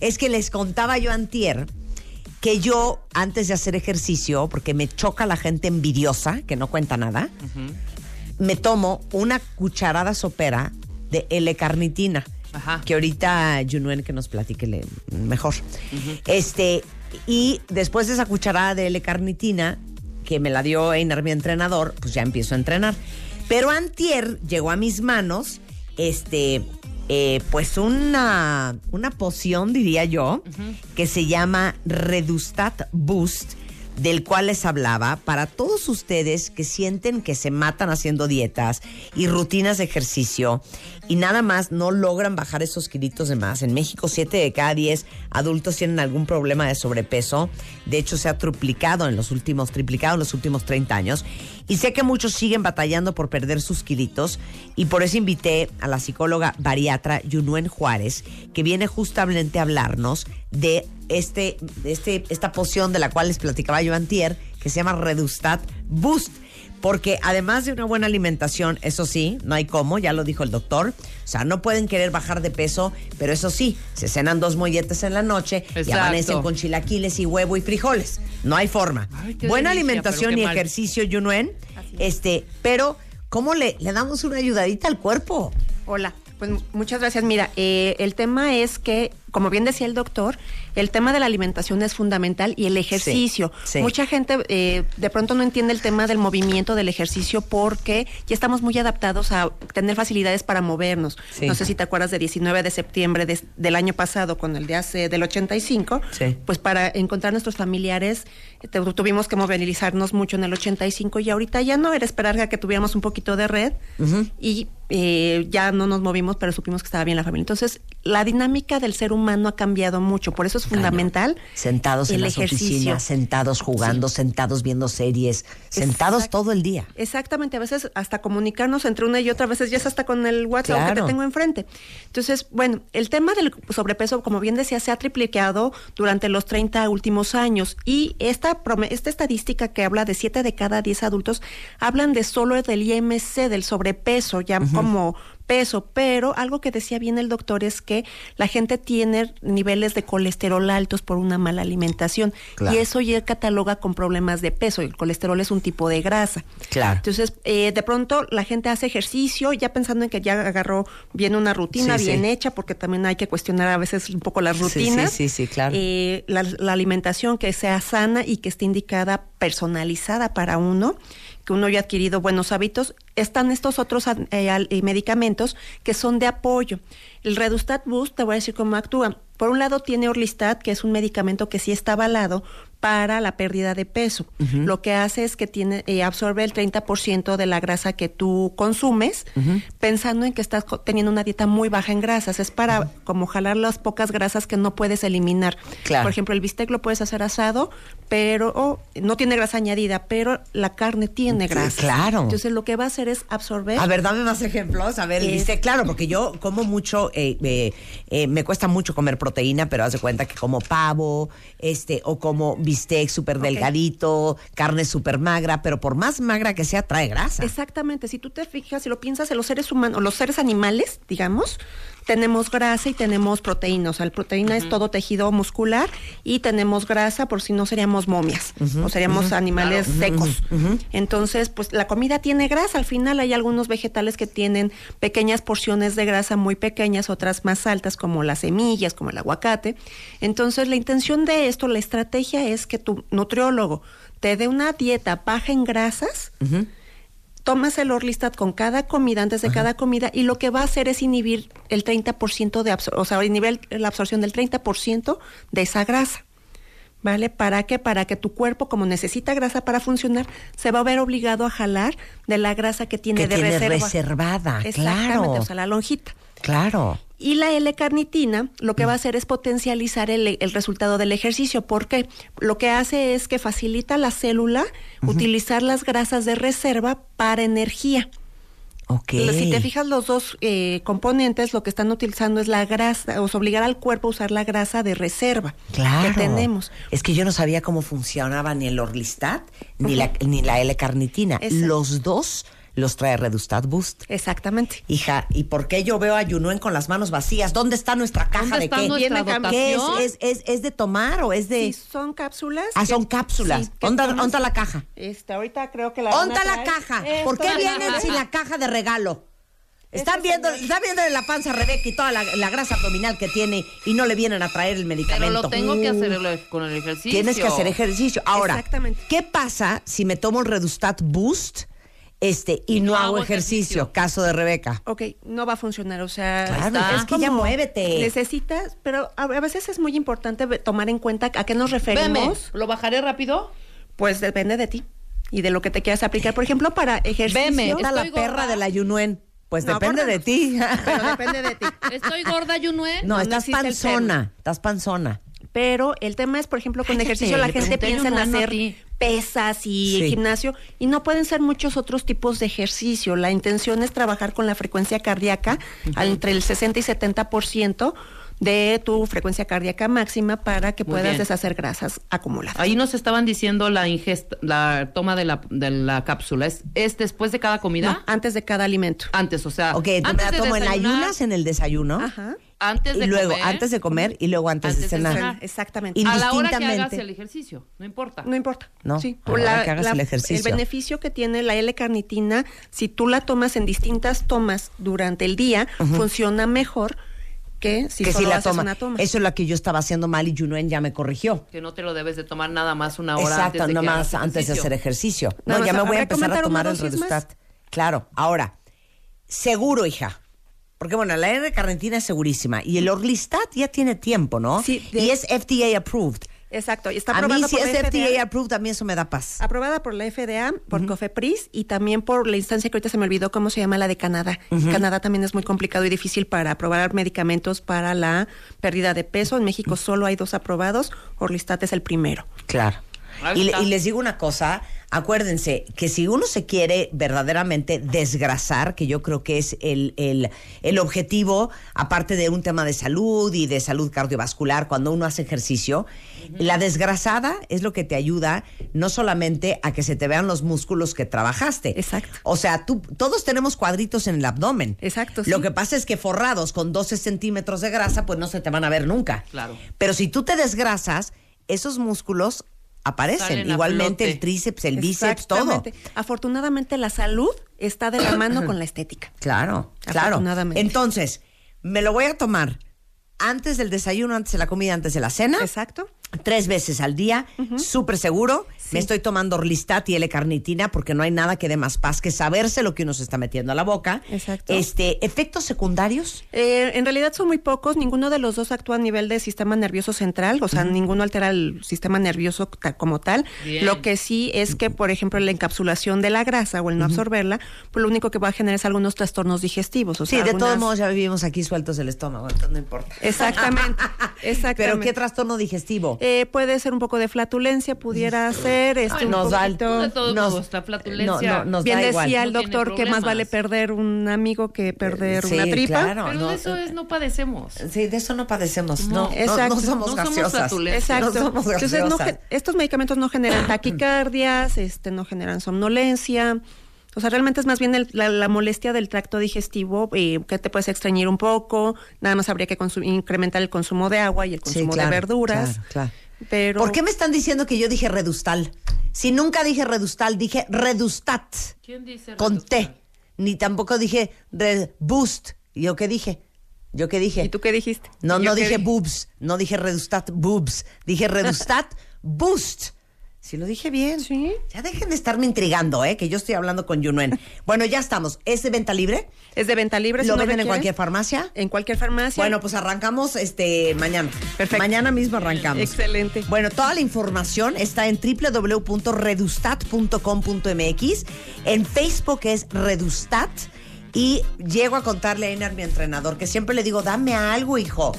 es que les contaba yo antier que yo, antes de hacer ejercicio, porque me choca la gente envidiosa, que no cuenta nada, me tomo una cucharada sopera de L-carnitina. Que ahorita Junuen que nos platique le- mejor. Este, y después de esa cucharada de L-carnitina, que me la dio Einar, mi entrenador, pues ya empiezo a entrenar. Pero antier llegó a mis manos, este, eh, pues una, una poción, diría yo, que se llama Redustat Boost, del cual les hablaba para todos ustedes que sienten que se matan haciendo dietas y rutinas de ejercicio y nada más no logran bajar esos kilitos de más. En México, 7 de cada 10 adultos tienen algún problema de sobrepeso. De hecho, se ha triplicado en los últimos, triplicado en los últimos 30 años. Y sé que muchos siguen batallando por perder sus kilitos y por eso invité a la psicóloga bariatra Yunuen Juárez, que viene justamente a hablarnos de este, este, esta poción de la cual les platicaba yo antier, que se llama Redustat Boost. Porque además de una buena alimentación, eso sí, no hay cómo, ya lo dijo el doctor. O sea, no pueden querer bajar de peso, pero eso sí, se cenan dos molletes en la noche y amanecen con chilaquiles y huevo y frijoles. No hay forma. Ay, buena delicia, alimentación y mal. ejercicio, Yunuen. Este, pero, ¿cómo le, le damos una ayudadita al cuerpo? Hola, pues muchas gracias. Mira, eh, el tema es que, como bien decía el doctor, el tema de la alimentación es fundamental y el ejercicio. sí. Mucha gente eh, de pronto no entiende el tema del movimiento del ejercicio porque ya estamos muy adaptados a tener facilidades para movernos. Sí. No sé si te acuerdas de 19 de septiembre de- del año pasado con el de hace del 85, Sí. pues para encontrar nuestros familiares te- tuvimos que movilizarnos mucho en el 85 y ahorita ya no era esperar a que tuviéramos un poquito de red y eh, ya no nos movimos, pero supimos que estaba bien la familia. Entonces, la dinámica del ser humano ha cambiado mucho, por eso es fundamental. Sentados en las ejercicio. oficinas, sentados jugando, sentados viendo series, sentados todo el día. Exactamente, a veces hasta comunicarnos entre una y otra, a veces ya es hasta con el WhatsApp que te tengo enfrente. Entonces, bueno, el tema del sobrepeso, como bien decía, se ha triplicado durante los 30 últimos años y esta, esta estadística que habla de 7 de cada 10 adultos, hablan de solo del IMC, del sobrepeso, ya como peso, pero algo que decía bien el doctor es que la gente tiene niveles de colesterol altos por una mala alimentación Claro. y eso ya cataloga con problemas de peso. El colesterol es un tipo de grasa. Claro. Entonces, eh, de pronto la gente hace ejercicio ya pensando en que ya agarró bien una rutina Sí, bien sí. hecha, porque también hay que cuestionar a veces un poco las Sí, rutinas. sí, sí, sí, claro. Eh, la, la alimentación que sea sana y que esté indicada, personalizada para uno, que uno haya adquirido buenos hábitos. Están estos otros eh, medicamentos que son de apoyo. El Redustat Boost, te voy a decir cómo actúa. Por un lado tiene Orlistat, que es un medicamento que sí está avalado para la pérdida de peso. Lo que hace es que tiene eh, absorbe el 30% de la grasa que tú consumes, pensando en que estás teniendo una dieta muy baja en grasas. Es para como jalar las pocas grasas que no puedes eliminar. Claro. Por ejemplo, el bistec lo puedes hacer asado, pero no tiene grasa añadida, pero la carne tiene Sí, grasa. claro. Entonces lo que va a hacer es absorber. A ver, dame más ejemplos. A ver, Es- dice, claro, porque yo como mucho, eh, eh, eh, me cuesta mucho comer proteína, pero haz de cuenta que como pavo, este, o como bistec súper delgadito, carne súper magra, pero por más magra que sea, trae grasa. Exactamente, si tú te fijas, si lo piensas en los seres humanos, los seres animales, digamos, tenemos grasa y tenemos proteína. O sea, la proteína es todo tejido muscular y tenemos grasa por si no seríamos momias o seríamos animales secos. Entonces, pues la comida tiene grasa. Al final hay algunos vegetales que tienen pequeñas porciones de grasa muy pequeñas, otras más altas como las semillas, como el aguacate. Entonces, la intención de esto, la estrategia es que tu nutriólogo te dé una dieta baja en grasas tomas el Orlistat con cada comida, antes de cada comida, y lo que va a hacer es inhibir el 30% de absorción, o sea, inhibir la absorción del 30% de esa grasa. ¿Vale? ¿Para qué? Para que tu cuerpo, como necesita grasa para funcionar, se va a ver obligado a jalar de la grasa que tiene Que de tiene reserva. reservada, Exactamente, claro. o sea, la lonjita. Claro. Y la L-carnitina lo que va a hacer es potencializar el, el resultado del ejercicio, porque lo que hace es que facilita a la célula utilizar las grasas de reserva para energía. Ok. Si te fijas, los dos eh, componentes lo que están utilizando es la grasa, o sea, obligar al cuerpo a usar la grasa de reserva Claro. que tenemos. Es que yo no sabía cómo funcionaba ni el Orlistat ni la, ni la L-carnitina. Los dos los trae Redustat Boost. Exactamente. Hija, ¿y por qué yo veo a Yunuen con las manos vacías? ¿Dónde está nuestra caja ¿Dónde de está qué? nuestra ¿Qué es? dotación? ¿Es, es, es de tomar o es de...? Sí, son cápsulas. Ah, son cápsulas. sí, que ¿Dónde, tomas- dónde está la caja? Este, ahorita creo que la van a ¿Dónde está la caja? Esto ¿Por qué es- vienen sin la caja de regalo? Están viendo, están viendo la panza a Rebeca y toda la, la grasa abdominal que tiene y no le vienen a traer el Pero medicamento. lo tengo que hacer el- con el ejercicio. Tienes que hacer ejercicio. Ahora, Exactamente. ¿qué pasa si me tomo el Redustat Boost este, y no, no hago hago ejercicio? ejercicio? Caso de Rebeca. Ok, no va a funcionar, o sea, Claro, está. es que ya muévete. Necesitas, pero a a veces es muy importante tomar en cuenta a qué nos Veme, referimos. ¿lo bajaré rápido? Pues depende de ti y de lo que te quieras aplicar. Por ejemplo, para ejercicio. Veme, Está la perra gorda. de la Yunuen. Pues No, depende de ti. Pero depende de ti. ¿Estoy gorda, Yunue? No, no estás panzona. Estás panzona. Pero el tema es, por ejemplo, con Cállate, ejercicio la gente piensa en hacer. Pesas y Sí. gimnasio y no pueden ser muchos otros tipos de ejercicio. La intención es trabajar con la frecuencia cardíaca entre el 60 y 70% de tu frecuencia cardíaca máxima para que Muy puedas bien. deshacer grasas acumuladas. Ahí nos estaban diciendo la ingesta, la toma de la, de la cápsula. ¿Es, es después de cada comida? No, antes de cada alimento. Antes, o sea. Ok, tú me antes la de tomo en ayunas en el desayuno. Ajá. Antes de y luego, comer. antes de comer y luego antes, de Antes de cenar. cenar. Exactamente. Y- A la hora que hagas el ejercicio, no importa. No importa. No, Sí. a la hora que hagas el ejercicio. El beneficio que tiene la L-carnitina, si tú la tomas en distintas tomas durante el día, funciona mejor que si que solo si la haces toma. una toma. Eso es lo que yo estaba haciendo mal y Yunuen ya me corrigió. Que no te lo debes de tomar nada más una hora Exacto, antes de nomás hagas antes de hacer ejercicio. Nada no, ya más, me voy a ¿habrá que empezar a tomar el más? Redustat. Claro, ahora, seguro, hija. Porque bueno, la R-carnitina es segurísima. Y el Orlistat ya tiene tiempo, ¿no? Sí, de- Y es FDA approved. Exacto. Y está A mí aprobada si por es la FDA FDA. approved, mí eso me da paz. Aprobada por la FDA, por COFEPRIS y también por la instancia que ahorita se me olvidó cómo se llama la de Canadá. Canadá también es muy complicado y difícil para aprobar medicamentos para la pérdida de peso. En México solo hay dos aprobados. Orlistat es el primero. Claro. Y les digo una cosa, acuérdense que si uno se quiere verdaderamente desgrasar, que yo creo que es el, el, el objetivo, aparte de un tema de salud y de salud cardiovascular, cuando uno hace ejercicio, la desgrasada es lo que te ayuda no solamente a que se te vean los músculos que trabajaste. Exacto. O sea, tú, todos tenemos cuadritos en el abdomen. Exacto, Lo que pasa es que forrados con 12 centímetros de grasa, pues no se te van a ver nunca. Claro. Pero si tú te desgrasas, esos músculos aparecen. Igualmente el tríceps, el bíceps, todo. Afortunadamente la salud está de la mano con la estética. Claro, claro. Afortunadamente. Entonces, me lo voy a tomar antes del desayuno, antes de la comida, antes de la cena. Exacto. Tres veces al día, súper seguro. Me estoy tomando Orlistat y L-carnitina porque no hay nada que dé más paz que saberse lo que uno se está metiendo a la boca. Exacto. Este, efectos secundarios. Eh, en realidad son muy pocos, ninguno de los dos actúa a nivel de sistema nervioso central, o sea, ninguno altera el sistema nervioso ta- como tal. Bien. Lo que sí es que, por ejemplo, la encapsulación de la grasa o el no absorberla, pues lo único que va a generar es algunos trastornos digestivos. O Sí, de todos modos ya vivimos aquí sueltos del estómago, entonces no importa. Exactamente, exactamente. Pero ¿qué trastorno digestivo? Eh, puede ser un poco de flatulencia, pudiera ser. Este, un nos da Nos- la flatulencia. no, no, nos Bien da igual. decía el No doctor que más vale perder un amigo que perder Sí, una tripa. claro. Pero no, de eso es, no padecemos. Sí, de eso no padecemos. No, exacto. no somos No somos gaseosas. flatulencias. Exacto. No somos Entonces, no gaseosas. ge- estos medicamentos no generan taquicardias, este, no generan somnolencia. O sea, realmente es más bien el- la, la molestia del tracto digestivo eh, que te puedes extrañir un poco. Nada más habría que incrementar el consumo de agua y el Sí, consumo claro, de verduras. claro, claro. Pero ¿Por qué me están diciendo que yo dije redustal? Si nunca dije redustal, dije redustat ¿Quién dice con redustal? T. Ni tampoco dije boost. ¿Yo qué dije? ¿Yo qué dije? ¿Y tú qué dijiste? No, ¿Y yo no dije dije? boobs, no dije redustat boobs, dije redustat boost. Si lo dije bien. Sí. Ya dejen de estarme intrigando, ¿eh? Que yo estoy hablando con Yunuen. Bueno, ya estamos. ¿Es de venta libre? Es de venta libre. si ¿Lo no venden en requiere. cualquier farmacia? En cualquier farmacia. Bueno, pues arrancamos este mañana. Perfecto. Mañana mismo arrancamos. Excelente. Bueno, toda la información está en www.redustat.com.mx. En Facebook es Redustat. Y llego a contarle a Einar, mi entrenador, que siempre le digo, dame algo, hijo.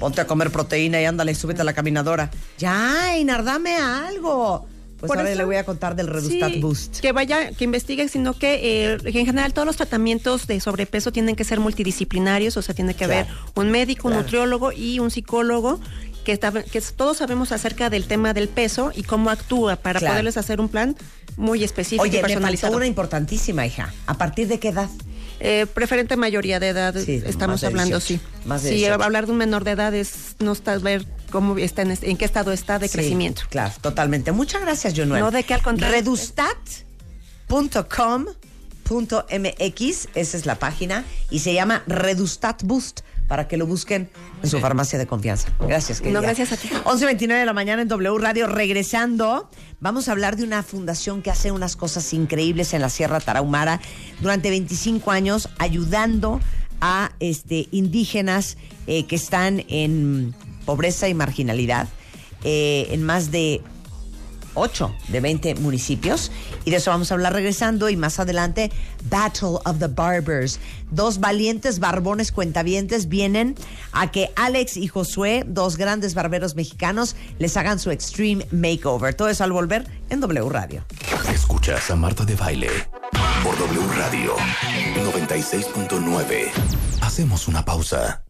Ponte a comer proteína y ándale, súbete a la caminadora. Ya, Einar, dame algo. Pues Por ahora eso- le voy a contar del Redustat Sí, Boost. Que vaya, que investigue, sino que, eh, en general todos los tratamientos de sobrepeso tienen que ser multidisciplinarios, o sea, tiene que Claro, haber un médico, un nutriólogo y un psicólogo. que, está- que todos sabemos acerca del tema del peso y cómo actúa para Claro. poderles hacer un plan muy específico y Oye, faltó personalizado. una importantísima, hija. ¿A partir de qué edad? Eh, preferente mayoría de edad Sí, estamos de hablando, 18, sí. más de sí, 18. hablar de un menor de edad es no está ver cómo está en, en qué estado está de Sí, crecimiento. Claro, totalmente. Muchas gracias, Jonuel. No, de qué, al contrario. Redustat.com.mx, esa es la página, y se llama Redustat Boost, para que lo busquen en su farmacia de confianza. Gracias, querida. No, gracias a ti. 11.29 de la mañana en W Radio. Regresando, vamos a hablar de una fundación que hace unas cosas increíbles en la Sierra Tarahumara durante 25 años, ayudando a este, indígenas eh, que están en pobreza y marginalidad eh, en más de 8 de 20 municipios. Y de eso vamos a hablar regresando. Y más adelante, Battle of the Barbers. Dos valientes barbones cuentavientes vienen a que Alex y Josué, dos grandes barberos mexicanos, les hagan su Extreme Makeover. Todo eso al volver en W Radio. Escuchas a Marta de Baile por W Radio 96.9. Hacemos una pausa.